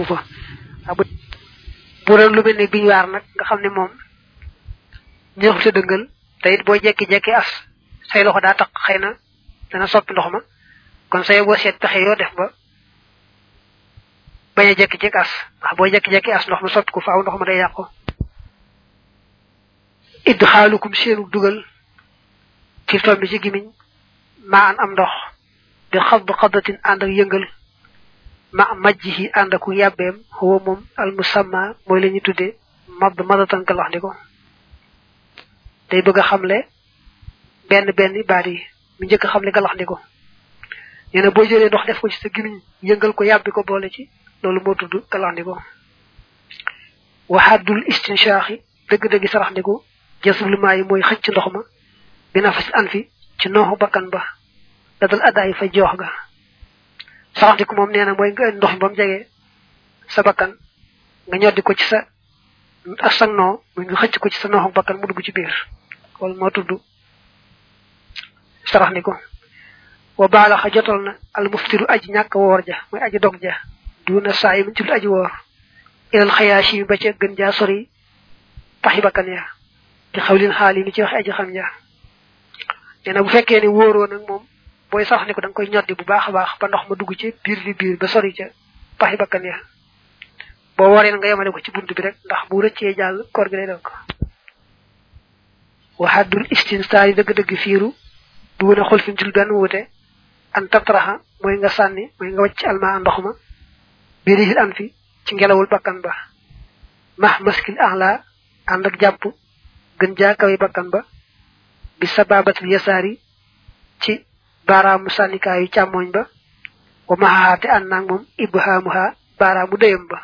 amu fa. Bu doon lu mel ne biñ xam ne moom ñëw sa dëngal te it boo jekki-jekki as say loxo daa taq xëy na dana soppi ndox ma. Kon say boo seet pexe yoo def ba bañ a jekki-jekki as ndax boo jekki-jekki as ndox ma soppi ko faaw ndox ma day yàqu. Idd xaalukum seenu dugal ci tombi ci gimiñ maa an am ndox bi xadd xaddatin ànd ak yëngal. Ma majjihi ànd aku yàbbeem huwa moom al musamma mooy la ñu tudde madd madatan ka wax bëgg a xamle benn benn baat yi mu njëkk a xamle galax ndi ko. Nee na boo jëlee ndox def ko ci sa gimiñ yëngal ko yàbbi ko boole ci loolu moo tudd galax ndi ko. Waxaadul istinshaaxi dëgg-dëgg sarax ndi ko yi mooy xëcc ndox ma bi nafas an fi ci nooxu bakkan ba da dal addaay fa joox ga. Sarax ndi ko moom nee na mooy nga ndox ba mu jege sa bakkan nga ñoddi ko ci sa ak sa muy nga xëcc ko ci sa nooxu bakkan mu dugg ci biir moo tudd wa na al muftiru aji ñàkk woor ja mooy aji dog ja duna yi ci aji woor. Ilal xayaashi mi ba ca gën jaa sori paxi bakkan ya. Ci xawlin xaal yi ni ci wax aji xam ja nee na bu fekkee ne wóoroo nag moom booy sarax ni ko da nga koy ñoddi bu baax baax ba ndox ma dugg ci biir di biir ba sori ca paxi bakkan ya. Boo waree nga yemale ko ci bunt bi rek ndax bu rëccee jàll koor gi lay dog waxaddul istinsaar yi dëgg-dëgg fiiru du wën a xol fi ci benn wuute an tatraxa mooy nga sànni mooy nga wàcc alma ndox ma birihil an fi ci ngelawul bakkan ba. Max maskil ahla ànd ak gën jaa kawe bakkan ba bi sababatul yasaari ci baaraamu sànnikaayu càmmooñ ba wa maxaxaate ànd naag moom ibhaamuha baaraamu dëyam ba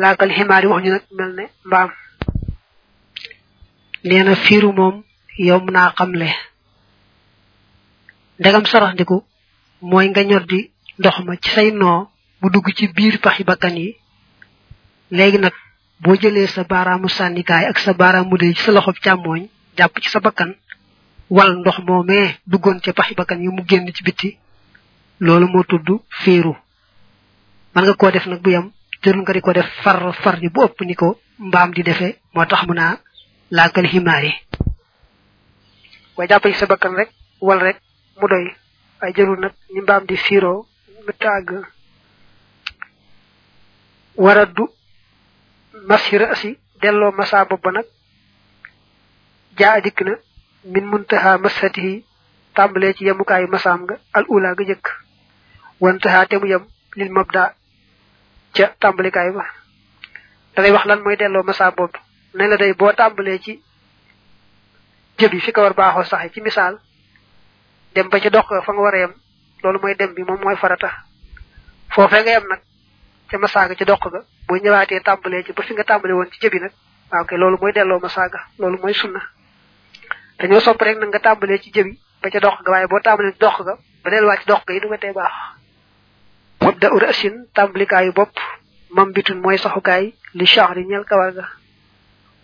laakal ximaar yi wax ñu nag mel ne mbaam nee na fiiru moom yomb naa xamle saraxndiku mooy nga ñor di ndox ma ci say noo mu dugg ci biir bakkan yi. Sa sànnikaay ak sa baaraamu dee ci sa loxob càmmooñ jàpp ci sa bakkan wal ndox moomee duggoon ca paxi bakkan yi mu génn ci bitti loolu moo tudd féeru. man nga koo def nag bu yam jërul nga ko def far far ji bu ëpp ni ko mbaam di defee. moo tax mu naa laakal ximaar yi. waaye jàpp ci sa bakkan rek wal rek mu doy. waaye jërul nag ni mbaam di fiiroo mu tàgg. waraddu masira asi delloo masa bopp ba nag jaa dikk na min muntaha masatihi tàmbalee ci yemukaayu masaam nga al ula ga jëkk wantaha te mu yem lil mabda ca tàmbalikaay ba. Dalay wax lan mooy delloo masa bopp ne la day boo tàmbalee ci jëbi fi ko war baaxoo saxe ci misaal dem ba ca dox fa nga war a yem loolu mooy dem bi moom mooy farata. Foofee nga yem nag ca masaaga ca dox ga boo ñëwaatee tàmbalee ci ba fi nga tàmbale woon ci jëbi nag waaw kay loolu mooy delloo masaaga loolu mooy sunna. Dañoo sopp rek nag nga tàmbalee ci jëbi ba ca dox ga waaye boo tàmbalee ci dox ga ba delluwaat ci dox ga yi du ma tee baax. Wabda ur asin tàmbalikaayu bopp mam bitun mooy saxukaay li chahri ñeel kawar ga.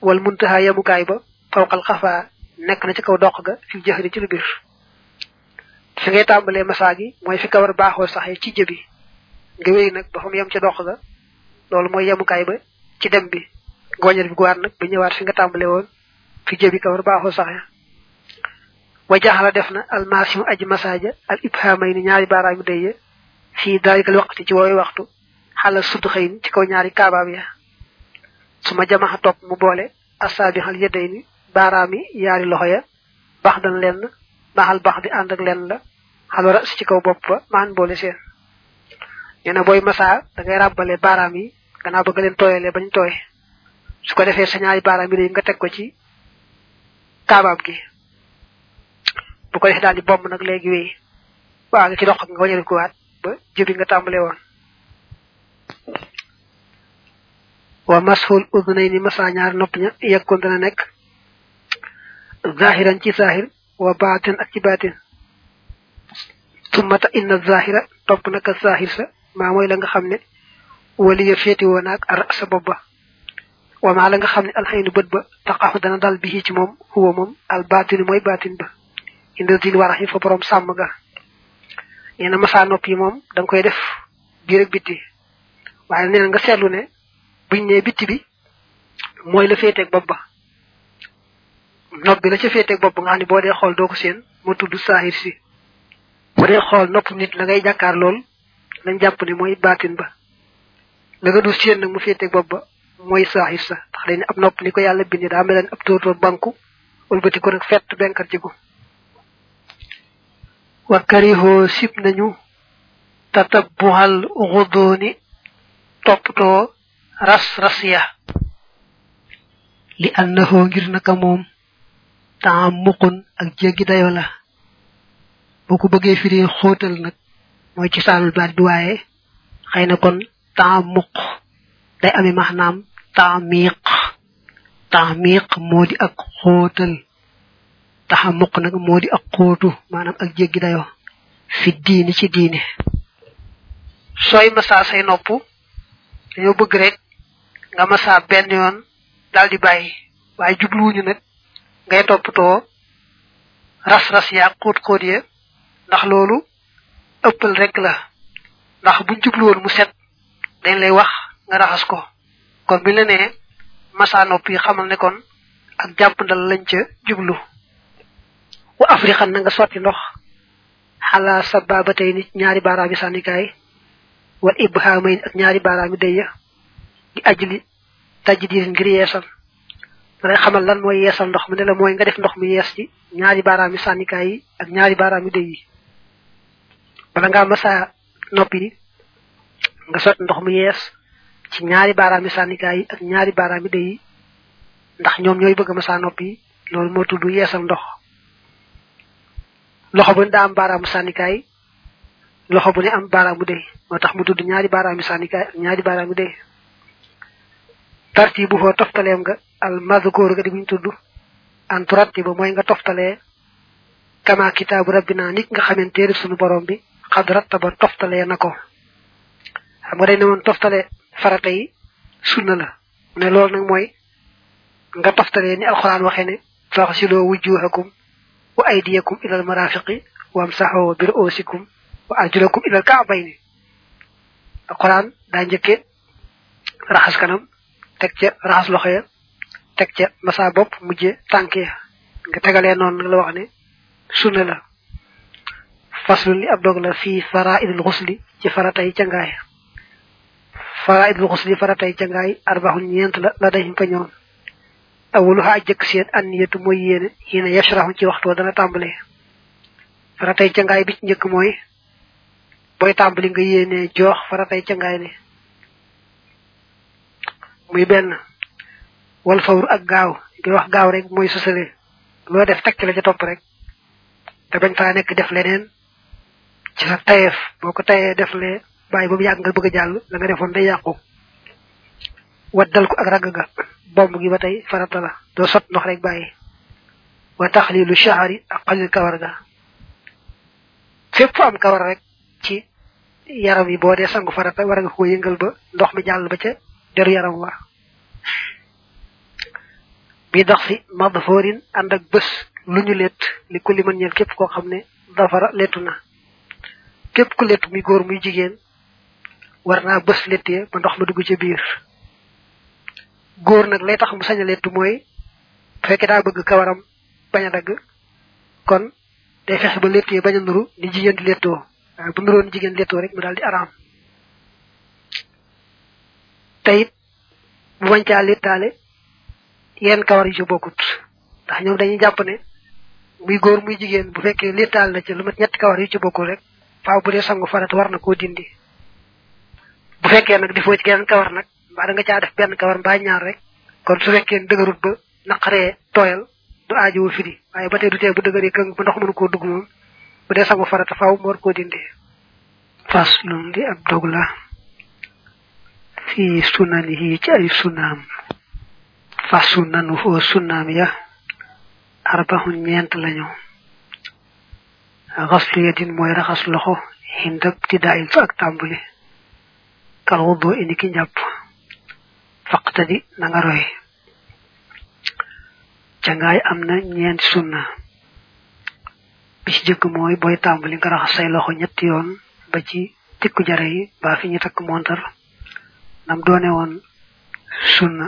Wal muntaha yemukaay ba fawqal xafaa nekk na ci kaw dox ga fi jëxri ci lu biir. Fi ngay tàmbalee masaa gi mooy fi kawar baaxoo saxee ci jëbi. Nga wéy nag ba fa mu yem ca dox ga loolu mooy yemukaay ba ci dem bi. Gooñal bi guwaat ñëwaat fi nga tàmbale woon fi jëbi kawar baaxoo wa jaxala def na almasimu aji masaaja al ibhamay ni ñaari baaraamu dëye fii dalikal waqti ci woowu waxtu xalal sudd xëy ci kaw ñaari kaabaab ya. Su ma jamaxa topp mu boole asaabi xal yedday ni baaraami yaari loxo ya bax dan lenn maxal bax di ànd ak lenn la xalora si ci kaw bopp ba boole seen. Nee na booy masaa da ngay ràbbale baaraam yi gannaaw bëgg leen tooyalee bañ tooy su ko defee sa ñaari baaraam yi nga teg ko ci kaabaab gi bu ko defee daal di bomb nag léegi wéy waa nga ci dox nga wañal ko waat ba jëbi nga tàmbale woon wa mashul udnayni masa ñaar nopp ña yekkoon dana nekk zahiran ci zahir wa baatin ak ci baatin sumata inna zahira topp naka zahir sa maa mooy la nga xam ne waliya féeti woon ak ar sa bopp ba wa maa la nga xam ne alxaynu bët ba taqaxu dana dal bi ci moom huwa moom al baatinu mooy baatin ba inda dil warax yi fa borom sàmm ga. Nee na masa nopp yi moom da nga koy def biir ak bitti waaye nee nga seetlu ne buñ bitti bi mooy la féeteeg bopp ba. Nopp bi la ca féeteeg bopp nga xam ne boo dee xool doo ko seen moo tudd saahir si. Bu dee xool nopp nit la ngay jàkkaar lool lañ jàpp ne mooy baatin ba. La nga du seen nag mu féeteeg bopp ba mooy saahir sa. Ndax dañ ab nopp ni ko yàlla bindi daa mel ab tóotóor banku wëlbati ko nag fett benkar ci ko wa karihoo sib nañu tatabbuhal xudooni toppatoo ras ras ya li annahoo ngir naka moom temps muqun ak jéggi dayo la. Boo ko bëggee firi xóotal nag mooy ci saanul baat bi waaye xëy na kon temps muq day ami maanaam temps miiq temps moo di ak xóotal. Taxa muq nag moo di ak xóotu maanaam ak jéggi dayo fi diini ci diine sooy masaa say nopp dañoo bëgg rek nga masaa benn yoon daal di bàyyi. Waaye jubluwuñu nag ngay toppatoo ras-ras yaa xóot xóot ya ndax loolu ëppal rek la. Ndax buñ jubluwoon mu set dañ lay wax nga raxas ko. Kon bi la nopp yi xamal ne kon ak lañ ca jublu wa afrixan na nga sotti ndox xalaa sababatay nit ñaari baaraami sànnikaay wal ibhamayn ak ñaari baaraami dëya di ajli tajdir ngir yeesal lay xamal lan mooy yeesal ndox mu ne la mooy nga def ndox mi yees ci ñaari baaraami sànnikaay yi ak ñaari baaraami dëy yi bala ngaa masa noppi nga sot ndox mu yees ci ñaari baaraami sànnikaay yi ak ñaari baaraami dëy yi ndax ñoom ñooy bëgg masa noppi loolu moo tudd yeesal ndox loxo bu ne daa am baaraamu sànnikaay loxo bu ne am baaraamu dëy moo tax mu tudd ñaari baaraami sànnikaay ak ñaari baaraami dëy tarti bu foo nga al mazkur ga di buñ tudd. An turatti ba mooy nga toftalee kama kitaabu rabbina nit nga xamante téerib sunu borom bi xad rattaba toftalee na ko. Xam nga day ne toftale farata yi sunna la. Ne loolu nag mooy nga toftalee ni alxuraan waxee ne faxsiloo wujuhakum wa aydiyakum ilal marafiqi wamsaxoo bi ru'usikum wa arjulakum ilal ka'bayni alxuraan daa njëkke raxas kanam teg ca raxas loxo ya teg ca masa bopp mujje tànk ya. Nga tegalee noonu la wax ne sunna la. Faslu li ab dog la fii faraidul xusli ci faratay cangaay. Faraidul xusli faratay cangaay arbaxun ñeent la la dañ fa awuluha aj jëkk seen anniyatu mooy yéene yéene yashraxu ci waxtu dana tàmbalee. Faratay cangaay bi ci njëkk mooy booy tàmbali nga yéene joox faratay cangaay ne. Muy benn wal fawru ak gaaw di wax gaaw rek mooy sosale loo def tekk la ca topp rek te bañ faa nekk def leneen. Ci sa tayeef boo ko tayee def lee bàyyi ba mu yàgg nga bëgg a jàll la nga defoon day yàqu. Waddal ko ak ragg ga bomb gi ba tey farata la doo sot ndox rek bàyyi wa taxlilu shahari ak xalil kawar ga fépp fu am kawar rek ci yaram yi boo dee sangu farata war nga ko yëngal ba ndox mi jàll ba ca deru yaram wa. Bi dox si madfoorin ànd ak bés lu ñu lett li ku li mën ñeel képp koo xam ne dafara lettu na. Képp ku lettu muy góor muy jigéen war naa bés lettee ba ndox ma dugg ca biir góor nag lay tax mu sañ a lettu mooy daa bëgg kawaram bañ a dagg kon day fexe ba lettee bañ a nuru ni jigéen di lettoo bu nuroon jigéen lettoo rek mu daal di tayit bu bañ caa lettaale yenn kawar yu ci bokkut. Ndax ñoom dañuy jàpp ne muy góor muy jigéen bu fekkee lettaal na ci lu mat ñetti kawar yu ci bokkul rek faaw bu dee sangu farat war na koo dindi. Bu fekkee nag di foo ci kawar nag mbaa da nga caa def benn kawar mbaa ñaar rek. Kon su fekkee dëgërut ba naqaree tooyal du aajowu firi waaye ba tey du tee bu dëgëree këng ba ndox mënu koo dugg moom bu dee sangu farata faaw mu koo dindi fas lum di ab dog la fii sunanihi ci ay sunaam fa sunnanu foo sunnaam ya. Arbaxun ñeent lañu xaslu yadin mooy raxas loxo xindab ti daayil fa ak tàmbuli kal wuddoo indi ki faqtadi na nga roy cangaay am na ñeenti sunna bi ci jëkk mooy booy tàmbali nga raxas say loxo ñetti yoon ba ci tikku jare yi ba fi ñu takk montar nam doone woon sunna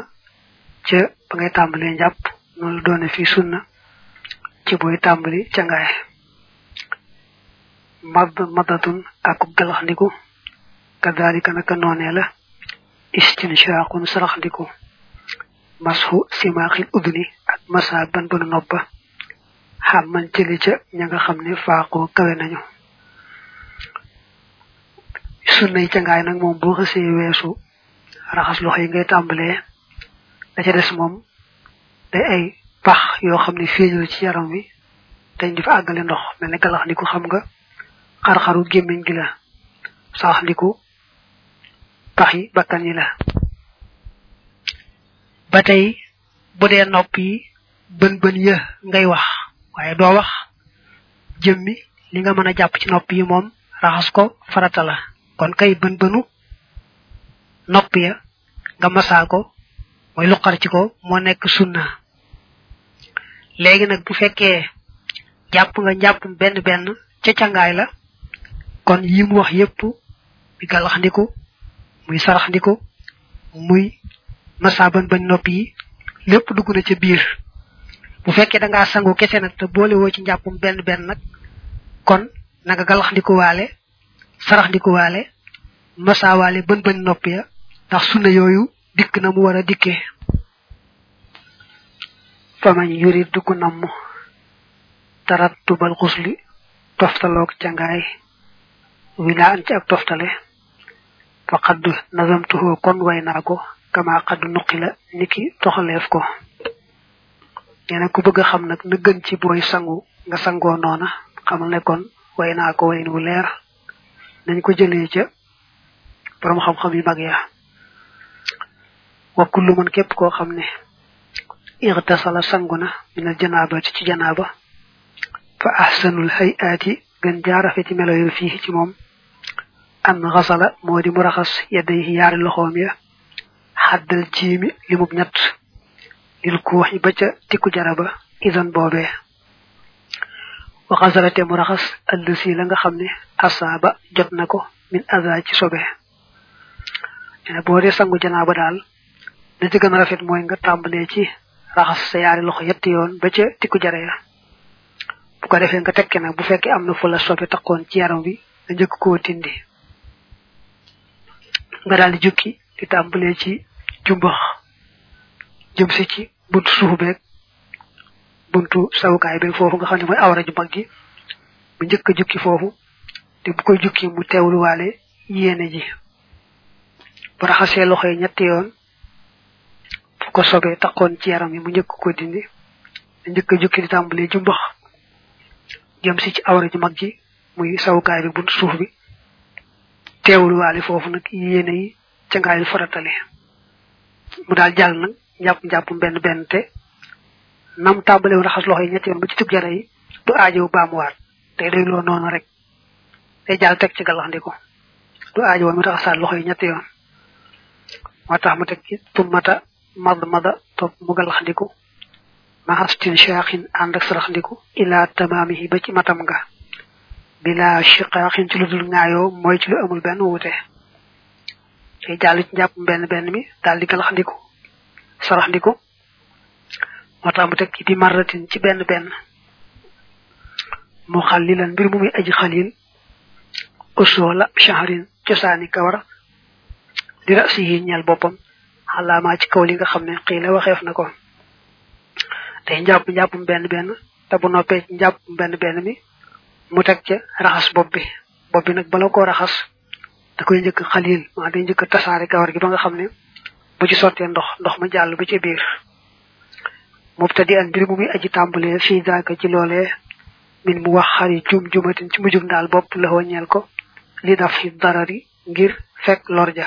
ca ba ngay tàmbalee njàpp noonu doone fii sunna ci booy tàmbali ca ngaay mad madatun akub galaxndiku kadalika naka noonee la istinshaqun saraxndiku mashu simaaxil udni ak masa ban banu noppa xam man jëli ca ña nga xam ne faaqoo kawe nañu sunna yi ca ngaay nag moom boo xësee weesu raxas loxo yi ngay tàmbalee da ca des moom day ay pax yoo xam ne ci yaram wi. Dañ di fa àggale ndox mel galax xam nga xar-xaru gémmiñ gi la yi bakkan la ba tey bu dee nopp yi bën bën ya ngay wax waaye doo wax jëmmi li nga mën a jàpp ci nopp yi ko farata la kon kay bën bënu nopp ya nga masaa ko mooy luqar ci ko moo nekk sunna. Léegi nag bu fekkee jàpp nga njàpp benn benn cangaay la. Kon yi mu wax yépp muy gàllax ndiku muy sarax ndiku muy masa ban bañ nopp yi lépp dugg na ca biir. Bu fekkee da ngaa sangu kese nag te boole woo ci njàppum benn benn nag kon na nga gàllax ndiku waale sarax ndiku waale masa waale bën bañ nopp ya ndax sunna yooyu dikk na mu war a dikkee famañ yuri dugg namm tarattubal xusli toftaloog cangaay wila an ci ak toftale fa xadd nazamtuhu kon way naa ko kama xadd nuqila niki toxaleef ko. Neena ku bëgg xam nag na gën ci booy sangu nga sangoo noona xamal ne kon way naa ko wayin wu leer. Nañ ko jëlee ca borom xam-xam yu mag ya. Wa kullu man képp koo xam ne irtasala sanguna na al janabati ci janaba fa ahsanul hayati gën jaarafe ci melo yu fii ci moom. An xasala moo di mu raxas yadayhi yaari loxoom ya xaddal jiimi limub ñett lil kuuxi ba ca tikku jaraba idan boobee wa xasalate mu raxas allësi la nga xam ne jot na min aza ci sobe ene boo sangu janaaba daal da ci gën a rafet mooy nga tàmbalee ci raxas sa yaari loxo yetti yoon ba ca tikku jare ya bu ko defee nga tekke nag bu fekkee am fu la sobe takkoon ci yaram bi nga njëkk koo tindi nga daal di jukki di tàmbalee ci jumbax jëm si ci buntu suuf beeg buntu sawukaay beeg foofu nga xam ne mooy awra ju mag gi mu njëkk jukki foofu te bu koy jukki mu teewluwaale yéene ji. Bu raxasee loxo yi ñetti yoon fu ko sobee takkoon ci yaram yi mu njëkk ko dindi jukki di tàmbalee jumbax jëm si ci awra ju mag ji muy sawukaay bi buntu suuf bi teewluwaale foofu nag yéene yi ca ngaayul faratale mu daal jàll nag njàpp njàpp benn benn te nam tàmbale woon raxas loxo yi ñetti yoon ba ci tub jara yi du aajow baamuwaat. Te day loo noonu rek day jàll teg ci gàllaxndiku du aajo woon mu raxasaat loxo yi ñetti yoon. Moo tax mu teg ci tummata mad mada topp mu gàllaxndiku maxastin shaaxin ànd ak saraxndiku ila tamaamihi ba ci matam nga bila shiqaaxin ci lu dul ŋaayoo mooy ci lu amul benn wuute. Day jàll ci njàpp benn benn mi daal di galaxndiku saraxndiku. Moo tax mu teg ci ci benn benn. Mu xalilan mbir mu muy aji xalil. Usoola shahrin cosaani kawar. Di rasi yi ñeel boppam. Xalaamaa ci kaw li nga xam ne xii la waxeef na ko. Day njàpp njàppum benn benn te bu noppee ci njàppum benn mi mu teg ca raxas bopp bi. Bopp bi nag bala koo raxas da koy njëkk xalil maa day njëkk tasaare kawar gi ba nga xam ne bu ci sottee ndox ndox ma jàll ba ci biir. Mubtadi an mbir mu muy aji tàmbalee fii daaka ci loolee min mu wax xari jum jumatin ci mujjum daal bopp la ñeel ko li daf fi darari ngir fekk lorja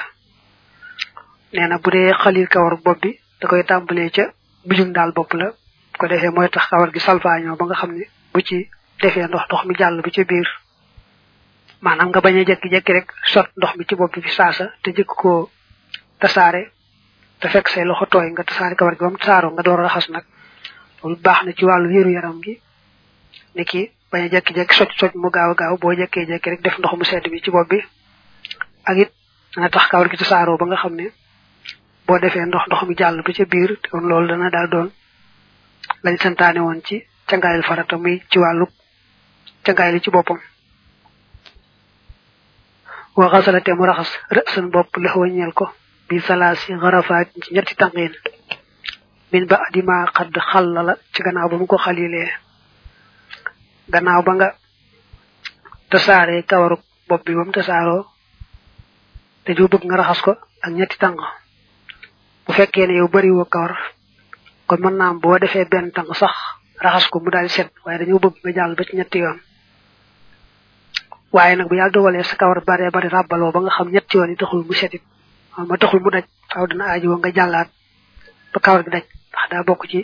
nee na bu dee xalil kawar bopp bi da koy tàmbalee ca mujjum daal bopp la. Bu ko defee mooy tax kawar gi salfaañoo ba nga xam ne bu ci defee ndox ndox mi jàll ba ci biir. Maanaam nga bañ a jekki-jekki rek sot ndox mi ci bopp bi saasa te jëkk koo tasaare te fekk say loxo tooy nga tasaare kawar gi ba mu nga door a raxas nag. Loolu baax na ci wàllu wéeru yaram gi. Ni ki bañ a jekki-jekki soj soj mu gaaw gaaw boo jekkee jekki rek def ndox mu sedd bi ci bopp bi. Ak it dana tax kawar gi tasaaroo ba nga xam ne boo defee ndox ndox mi ba ca biir kon loolu dana daal doon lañ santaane woon ci cangaayal farata muy ci wàllu cangaay li ci boppam. Wa xasalate mu raxas rësan bopp la wañeel ko bi salaasi xarafaat ci ñetti tànqiin min ba adima xadd xalla la ci gannaaw ba mu ko xalilee gannaaw ba nga tasaaree kawaru bopp bi ba mu tasaaroo te ju bëgg nga raxas ko ak ñetti tànk. Bu fekkee ne yow bari woo kawar kon mën defee benn tànk sax raxas ko mu daal set waaye dañoo bëgg nga jàll ba ci ñetti yoon. Waaye nag bu yàlla dogalee sa kawar bare bari ràbbaloo ba nga xam ñetti yoon yi taxul mu setit ma taxul mu daj faaw dina aaji nga jàllaat ba kawar gi daj. Ndax daa bokk ci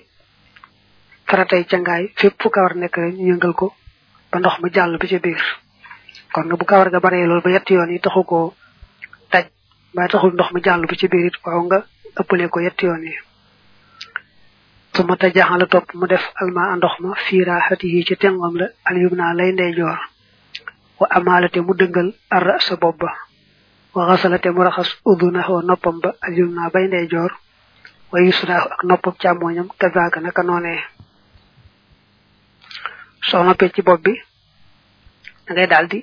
faratay cangaay fépp fu kawar nekk rek ñu ko ba ndox mu jàll ba ca biir. Kon nga bu kawar ga baree loolu ba yetti yoon yi taxu ko daj ba taxul ndox mu jàll ba ci biir it waaw nga ëppale ko yetti yoon yi. Su ma tajaxan la topp mu def alma ndox ma fiira xati yi ci tengom la al yum naa lay ndeyjoor. wa amalate mu dëngal ar sa bopp ba. wa xasalate mu raxas uduna wa noppam ba al yum naa bay ndeyjoor. wa yusraahu ak noppam càmmooñam kazaaka naka noonee. soo noppee ci bopp bi da ngay daal di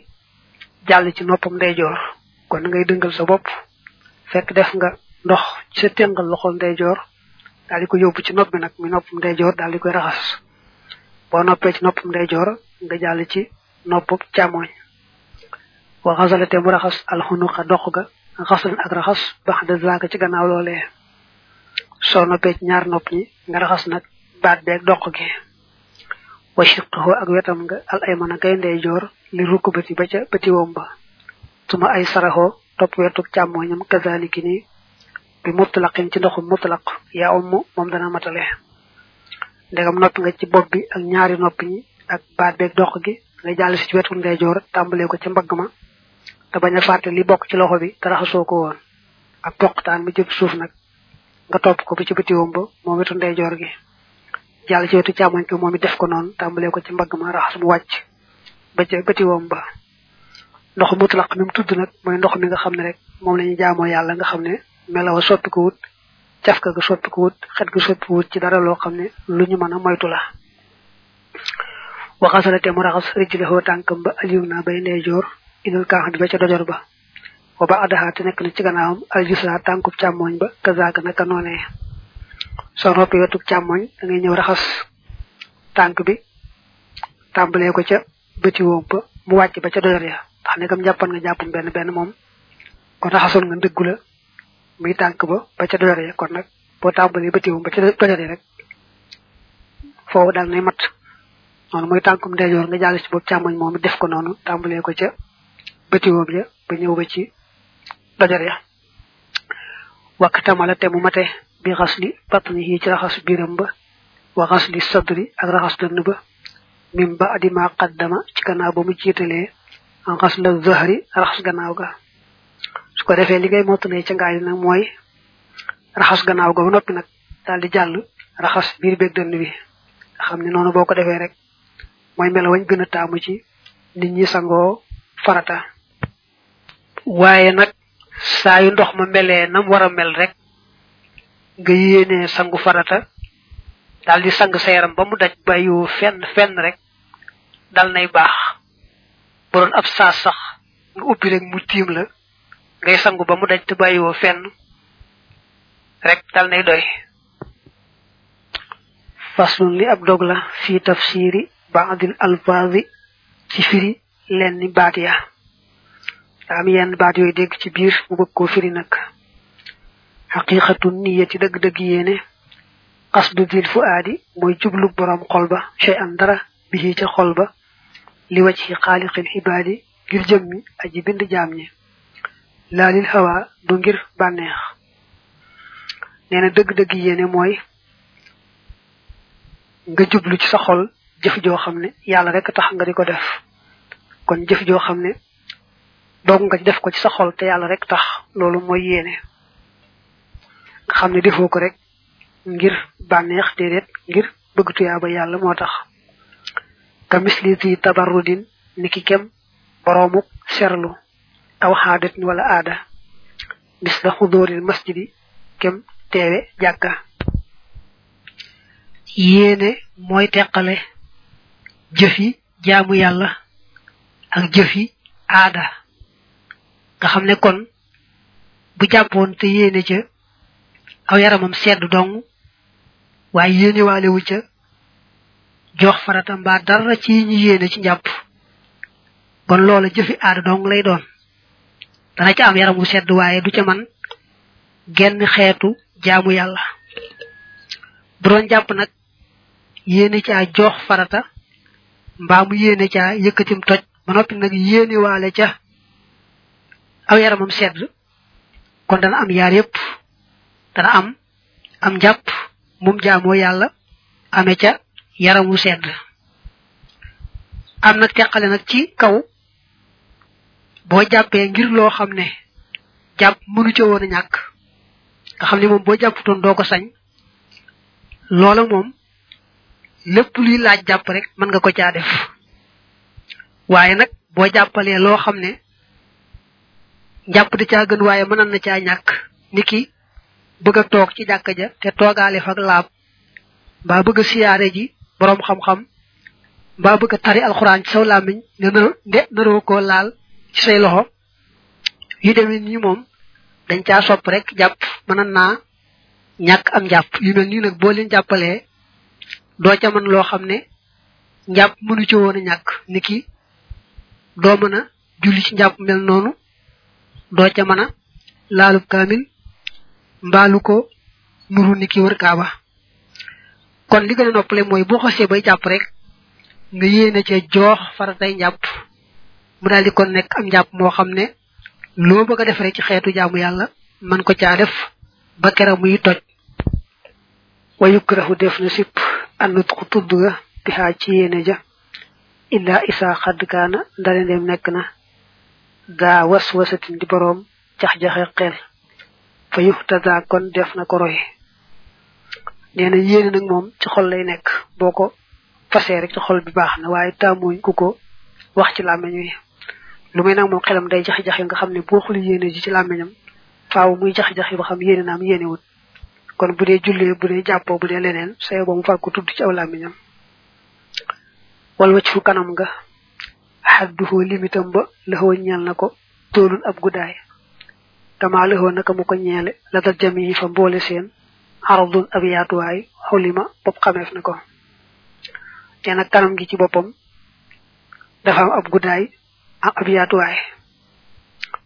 jàll ci noppam ndeyjoor. kon ngay dëngal sa bopp. fekk def nga ndox ci sa tëngal loxol ndeyjoor daal di ko yóbbu ci nopp bi nag mi noppam ndeyjoor daal di koy raxas. Boo noppee ci noppam ndeyjoor nga jàll ci noppam càmmooñ wa xasalate mu raxas alxunuqa dox ga xaslan ak raxas bax de zaaka ci gannaaw loolee. Soo noppee ci ñaar nopp ñi nga raxas nag baat beeg doq gi. Wa shiqahu ak wetam nga al ay mën a kay ndeyjoor li rukkubati ba ca bëti wom ba. Suma ay saraxoo topp wetuk càmmooñam kazaliki ni bi mutlaqin ci ndoxum mutlaq. Yaa umm moom dana matale. Ndegam noppi nga ci bopp bi ak ñaari nopp ñi ak baat beeg doq gi nga jàll si ci wetu ndeyjoor tàmbalee ko ca mbagg ma te bañ li bokk ci loxo bi te raxasoo ko woon. Ak poqtaan mi jëm suuf nag nga topp ko ba ci bëti wom ba moom wetu ndeyjoor gi. Jàll ci wetu càmmoñ ko moom it def ko noonu tàmbalee ko ci mbagg ma raxas mu wàcc ba ca bëti wom ba. Ndox mutlaq mi tudd nag mooy ndox mi nga xam ne rek moom la ñu yàlla nga xam ne melawa soppi ko wut cafka ga soppi ko wut xet ga soppi ko wut ci dara loo xam ne lu ñu mën a moytu la. Waxasalate mu raxas rijlahoo tànkam ba alium naa bay ndeyjoor inul kaax bi ba ca dojor ba. Wa ba adaxaa te nekk na ci gannaawam aljusra tànkub càmmooñ ba kazaaka naka noonee soo noppi wetub càmmooñ da ngay ñëw raxas tànk bi ko ca bëti woom ba mu wàcc ba ca dojor ya. Jàppan nga benn moom kon raxasoon nga ndëggu la muy tànk ba ba ca dojor ya kon nag boo tàmbalee bëti woom ba ca ya rek. Foofu daal nay mat noonu mooy tànkum ndeyjoor nga jàll ci boobu càmmoñ moom def ko noonu tàmbalee ko ca bëti woom ya ba ñëw ba ci dojor ya. Wakk tamala te mu mate bi xas li batni yi ci raxas biiram ba wa xas li sadri ak raxas dënn ba mim ba adima qaddama ci gannaaw ba mu jiitalee en xas la zahri raxas gannaaw ga ko defee li ngay mottalee ca ngaay nag mooy raxas gannaaw ga ba noppi nag daal di jàll raxas biir beeg dënn bi. Nga xam ne noonu boo ko defee rek mooy melo wañ gën a taamu ci nit ñi sangoo farata. Waaye nag saa yu ndox ma melee nam war a mel rek nga yéenee sangu farata dal di sang sa yaram ba mu daj bàyyiwoo fenn fenn rek dal nay baax. Bu doon ab saas sax nga rek mu tiim la ngay sangu ba mu daj te bàyyiwoo fenn rek dal nay doy. Faslun li ab dog la fi tafsiri baadil alfazi ci firi lenn baat ya. Am yenn baat yooyu dégg ci biir mu bëgg koo firi nag. Xaqiqatu niyati dëgg-dëgg yéene qasdu dil fu aadi mooy jublu borom xol ba shay an dara bihi ca xol ba li waj ci xaaliqil ibaadi ngir jëmmi aji bind jaam ñi. Laalil hawa du ngir bànneex. Nee na dëgg-dëgg yéene mooy nga jublu ci sa xol jëf joo xam ne yàlla rek tax nga di ko def. Kon jëf joo xam ne doog nga def ko ci sa xol te yàlla rek tax loolu mooy yéene. Nga xam ne defoo ko rek ngir bànneex déedéet ngir bëgg tuyaaba yàlla moo tax. Ka misli di ni ki kem boroomuk serlu. Aw xaadatin wala aada mis la xudóoril masjidi kem teewe jàkka yéene mooy teqale jëfi jaamu yàlla ak jëfi aada. Nga xam ne kon bu jàppoon te yéene ca aw yaramam sedd dong waaye yéene waale wu ca jox farata mbaa dara ci ñi yéene ci kon loola jëfi aada dong lay doon dana ca am yaram wu sedd waaye du ca man genn xeetu jaamu yàlla. Bu doon jàpp nag yéene caa jox farata mbaa mu yéene caa yëkkatim toj ba noppi nag yéene waale ca aw yaramam sedd kon dana am yaar yépp. Dana am am njàpp mum jaamoo yàlla ame ca yaramu sedd. Am nag teqale nag ci kaw boo jàppee ngir loo xam ne jàpp mënu ca woon a ñàkk nga xam ne moom boo jàpputoon doo ko sañ loola moom lépp luy laaj jàpp rek mën nga ko caa def. Waaye nag boo jàppalee loo xam ne njàpp da caa gën waaye mënan na caa ñàkk niki bëgg toog ci jàkka ja te toogaale fa ak laab mbaa bëgg a siyaare ji boroom xam-xam mbaa bëgg a tari alxuraan ci saw làmmiñ ne na naroo koo laal ci say loxo yu demee nii moom dañ caa sopp rek jàpp mana naa ñàkk am jàpp. Yu mel nii nag boo leen jàppalee doo ca mën loo xam ne njàpp mënu ci woon a ñàkk. Niki doo mën a julli ci njàpp mel noonu doo ca mën a laalub kaamil mbaalu ko nuru niki wër kaaba. Kon li gën a noppale mooy boo xasee bay jàpp rek nga yéene ca joox faratay njàpp. Mu daal di kon nekk am njàpp moo xam ne loo bëgg def rek ci xeetu jaamu yàlla man ko caa def ba kera muy toj. Wa yukrahu def na sip annut ku tudd ga bihaa ci yéene ja. Illa isa xadd kaana ndale ndem nekk na. Daa was wasatin di boroom jax-jaxe xel. Fa yuxtada kon def na ko roy. Nee na yéene nag moom ci xol lay nekk. Boo ko fasee rek ci xol bi baax na waaye taamuñ ku ko wax ci wi lu may nag moom xelam day jax-jaxe nga xam ne boo xuli yéene ji ci làmmeñam faaw muy jax-jaxe ba xam yéene naam yéene wut kon bu dee jullee bu dee jàppoo bu dee leneen sayo ba mu far ko tudd ci aw làmmiñam wal wacc fu kanam nga xadduhoo limitam ba laxoo ñeel na ko toolun ab guddaay dama laxoo naka mu ko ñeele la dal jami fa mboole seen aradun ab yaatuwaay xulima bopp xameef na ko nag kanam gi ci boppam dafa am ab guddaay ab yaatuwaay.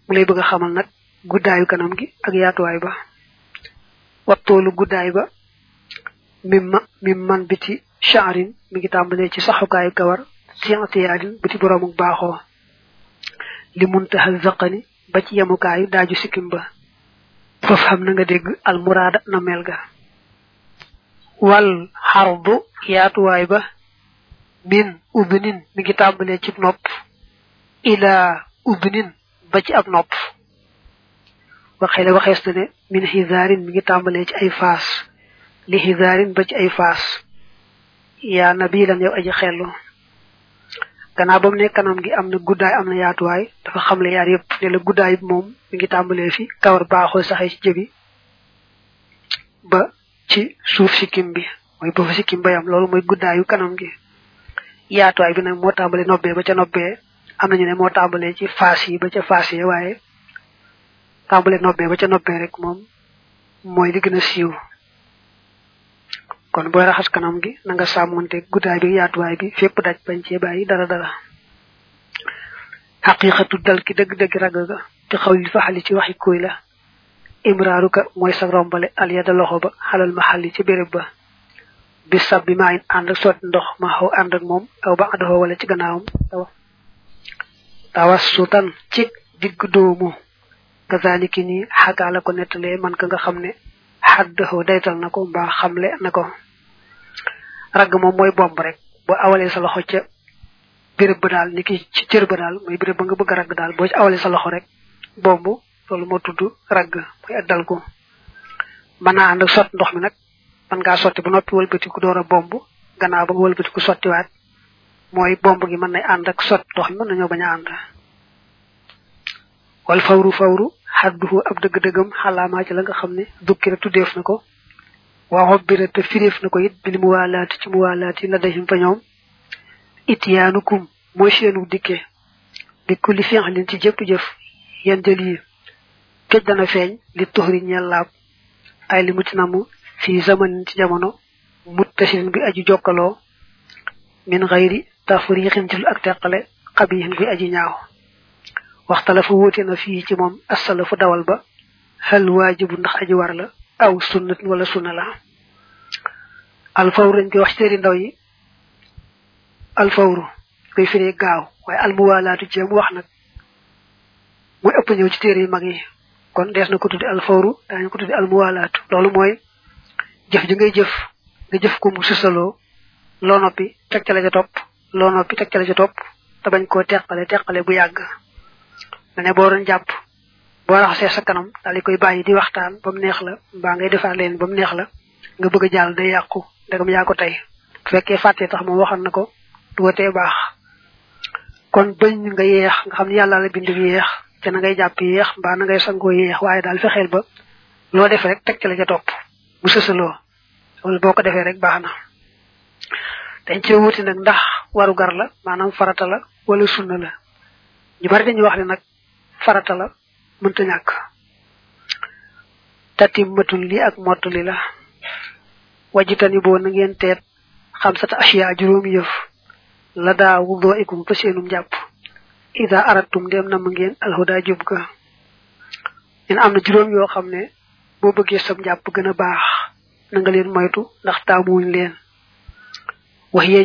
Mu lay bëgg xamal nag guddaayu kanam gi ak yaatuwaay ba. Wattoolu guddaay ba mim ma mim man biti shaarin mi ngi tàmbalee ci saxukaayu kawar sientiyaadin biti boroomuk baaxoo. Li muntaha zaqani ba ci yemukaayu daaju sikkim ba. Foofu xam na nga dégg almuraada na mel ga. Wal xardu yaatuwaay ba min ubinin mi ngi tàmbalee ci nopp. Ila ubinin ba ci ab nopp. Waxee la waxees na ne min xizaarin mi ngi tàmbalee ci ay faas. Li xizaarin ba ci ay faas. Yaa nabilan yow aji xellu. Gannaaw ba mu ne kanam gi am na guddaay am na yaatuwaay dafa xamle ne la guddaay bi moom mi ngi tàmbalee fi kawar baaxoo saxee ci jëbi ba ci suuf sikkim bi. Mooy ba fa sikkim bayam loolu mooy guddaayu kanam gi. Yaatuwaay bi nag moo tàmbalee nobbee ba ca nobbee am nañu ne moo tàmbalee ci faas yi ba ca faas yi waaye tàmbale nobbee ba ca nobbee rek moom mooy li gën a siiw. Kon booy raxas kanam gi na nga sàmmonte guddaay bi yaatuwaay bi fépp daj bañ cee bàyyi dara dara. Xaqiqatu dal ki dëgg-dëgg ragg ga te xaw li faxali ci waxi kuy la. Imraaru ka mooy sa rombale alyada loxo ba xalal ma xalli ci béréb ba. Bi sab bi maa in ànd ak sotti ndox ma xaw ànd ak moom aw ba àddoxoo wala ci tawas sutan ci digg doomu kazaliki ni xagaa la ko nettalee man ka nga xam ne xaddaxoo daytal na ko mbaa xamle na ko. Ragg moom mooy bomb rek. Boo awalee sa loxo ca béréb ba daal ni ki ci cër ba daal mooy béréb ba nga bëgg a ragg daal boo ci awalee sa loxo rek bomb loolu moo tudd ragg mooy ko. Mën naa sott ndox mi nag mën ngaa sotti ba noppi wëlbatiku door a bomb gannaaw ba nga sottiwaat mooy bomb gi mën nay ànd ak sott ndox mi mën nañoo bañ a ànd. Wal fawru fawru xadduhu ab dëgg-dëggam xalaamaa ci la nga xam ne dukkira tuddeef na ko. Waa xobbira te firéef na bil muwaalaati ci muwaalaati la dayhim fa ñoom. Ityaanukum mooy seenu dikke. Bi kulli fi'lin ci jëpp jëf yan jël yi. Këj dana feeñ li tuxri ñeel ay li namu fi zamanin ci jamono muttasirin bi aju jokkaloo. Min xayri tafriixin ci ak teqale xabihin bi aji ñaaw waxtala fa wóote na fii ci moom asalafu dawal ba xel waajibu ndax aji war la aw sunnat wala sunna la alfawru dañ koy wax ci ndaw yi alfawru koy firee gaaw waaye almuwaalaatu ci mu wax nag mooy ëpp ñëw ci yi mag kon dees na ko tuddi alfawru daañu ko tuddi almuwaalaatu loolu mooy jëf ji ngay jëf nga jëf ko mu teg ca la ca topp loo noppi teg la ca topp te bañ koo teqale teqale bu yàgg ma ne boo doon jàpp boo raxasee sa kanam daal di koy bàyyi di waxtaan ba mu neex la mbaa ngay defaat leen ba mu neex la nga bëgg jàll day yàqu ndegam yaa ko fekkee fàttee tax moom waxoon na ko du watee baax kon bañ nga yeex nga xam ne yàlla la bind yeex te na ngay jàpp yeex mbaa na ngay sangoo yeex waaye daal fexeel ba loo def rek teg la ca topp bu sësaloo loolu boo ko defee rek baax na dañ cee wuti nag ndax waru gar la maanaam farata la wala sunna la. Ñu bari dañuy wax ne nag farata la mënta ñàkk. Tatimmatul li ak mottali la. Wajitani boo na ngeen teet xam sata asiya juróomi yëf. La daa wudoo ikum fa ida aratum dem na ngeen alhuda jub ga. Ñen am na juróom yoo xam ne boo bëggee sam jàpp gën a baax na nga leen moytu ndax leen.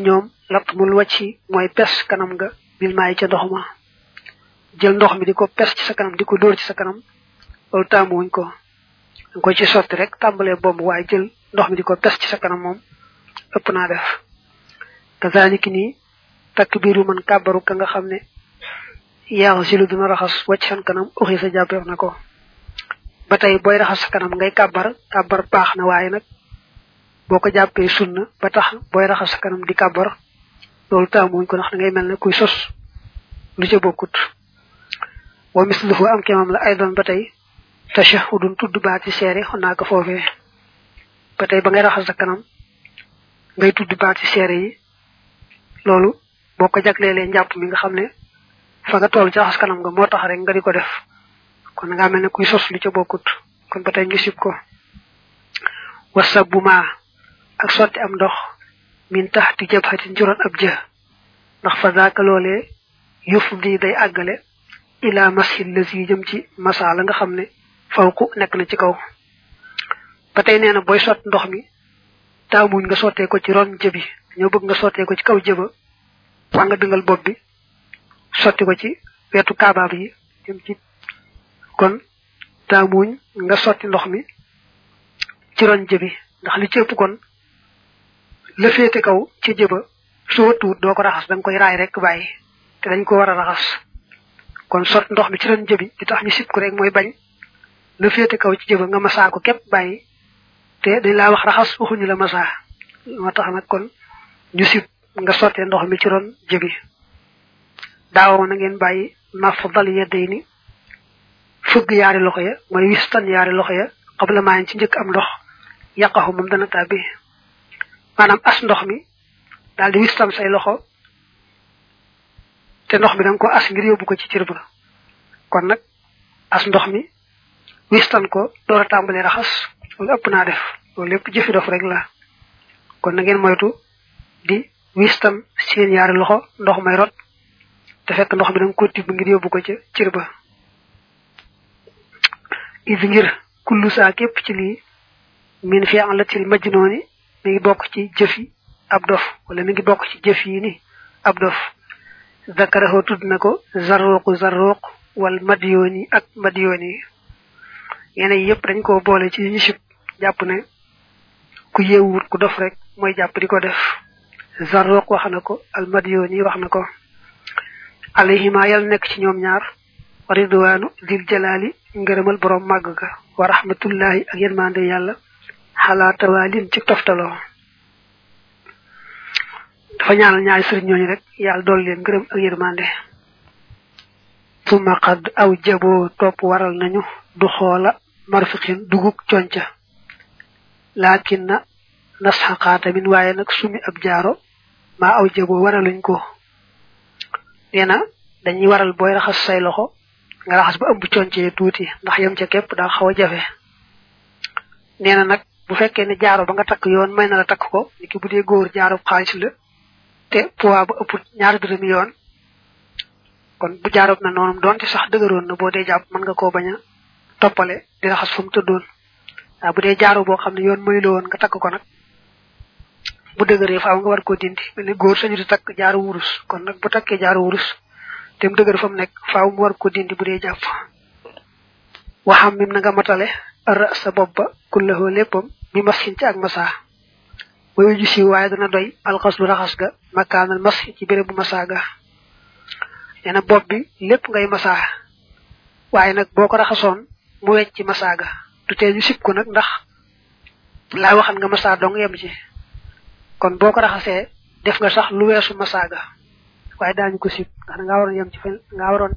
Ñoom lapp mul wàcci mooy pes kanam nga bil maay ca ndox ma. Jël ndox mi di ko pes ci sa kanam di ko dóor ci sa kanam. Loolu taamuwuñ ko. Danga ko ci sotti rek tàmbalee bomb waaye jël ndox mi di ko pes ci sa kanam moom ëpp naa def. Kazaliki nii takbiru man kàbbaru ka nga xam ne yaax silu dina raxas wàcc san kanam uxi sa jàppeef na ko. Ba tey booy raxas kanam ngay kàbbar kàbbar baax na waaye nag boo ko jàppee sunna ba tax booy raxas kanam di kàbbar loolu taamuñ ko ndax da ngay mel ne kuy sos lu ca bokkut. Wa misluhu am kemam la ay doon ba tey tashahudun tudd baati seere xon naa ko foofee. Ba tey ba ngay raxas sa kanam ngay tudd baati seere yi. Loolu boo ko jagleelee njàpp mi nga xam ne fa nga toll ci raxas kanam nga moo tax rek nga di ko def. Kon nga mel ne kuy sos lu ca bokkut. Kon ba tey ñu ko. Wasabbu ma ak sotti am ndox. Min taxti jabhatin juróon ab jë. Ndax fa zaaka loolee yëf di day àggale ila masil la si jëm ci masa la nga xam ne fawku nekk na ci kaw. Ba tey nee na booy sott ndox mi taamuñ nga sottee ko ci ron jëbi ñoo bëgg nga sottee ko ci kaw jëba waa nga dëngal bopp bi sotti ko ci wetu kaabaab yi jëm ci. Kon taamuñ nga sotti ndox mi ci ron jëbi ndax li ci ëpp kon la féete kaw ci jëba su wëttuwut doo ko raxas da nga koy raay rek bàyyi te dañ ko war a raxas. Kon sot ndox mi ci ron jëbi di tax ñu sib ko rek mooy bañ. La féete kaw ci jëba nga masaa ko képp bàyyi te dañ laa wax raxas waxuñu la masaa. Moo tax nag kon ñu sib nga sottee ndox mi ci ron jëbi. Daawoo na ngeen bàyyi naf dal yedday ni fëgg yaari ya wistan yaari loxo ya xabla maayen ci njëkk am ndox yàqaxu moom dana tàbbi maanaam as ndox mi daal di wistam say loxo te ndox mi da nga ko as ngir yóbbu ko ci cër ba. Kon nag as ndox mi wistan ko door a tàmbalee raxas loolu ëpp naa def. Loolu lépp jëfi dof rek la. Kon na ngeen moytu di wistam seen yaari loxo ndox may rot te fekk ndox mi da nga ko tibb ngir yóbbu ko ca cër ba. Is ngir kullu saa képp ci lii min fi an la til majnooni mi ngi bokk ci jëf yi ab dof wala mi ngi bokk ci jëf yi ni ab dof. Zakaraho tudd na ko zarruqu zarruq wal madiyoni ak madiyoni yeneen yëpp dañ ko boole ci ñu sib jàpp ne ku yeewut ku dof rek mooy jàpp di ko def. Zarruq wax na ko al madyooni wax na ko. Alayhima yal nekk ci ñoom ñaar wa ridwaanu dil jalaali ngërëmal borom màgg ga wa rahmatullahi ak yërmande yàlla. Xalaa tawaalin ci toftaloo. Dafa ñaanal ñaari sëriñ ñooñu rek yàlla dool leen ngërëm ak yërmande. Suma qad aw jabo top waral nañu du xoola marfiqin duguk conca. Lakin na nasxaqaata min waaye nag sumi ab jaaro maa aw jabo waraluñ ko. Neena dañuy waral booy raxas say loxo nga raxas ba ëmb concee tuuti ndax yem ca képp daa xaw a jafe. Neena nag bu fekkee ne jaaro ba nga takk yoon may na la takk ko niki bu dee góor jaaro xaalis la te poids ba ëpp ñaar dërëm yoon. Kon bu jaarop na noonum doonte sax dëgëroon na boo dee jàpp mën nga koo bañ a toppale di raxas fu mu tëddoon. Waaw bu dee jaaro boo xam ne yoon muy la woon nga takk ko nag bu dëgëree faaw nga war koo dindi. Mel góor sañu di takk jaaru wurus kon nag bu takkee jaaru wurus te mu dëgër fa mu nekk faaw mu war ko dindi bu dee jàpp. Waxam mim na nga matale ara sa bopp ba léppam mi masin ci ak masa wayu ju si waaye dana doy alxaslu raxas ga makaanal mas ci béréb bu masa ga nee na bopp bi lépp ngay masa waaye nag boo ko raxasoon mu wecc ci masa ga du tee ñu sib ko nag ndax laa waxan nga dong yem ci. Kon boo ko raxasee def nga sax lu weesu masa ga waaye daañu ko ndax nga waroon yem ci nga waroon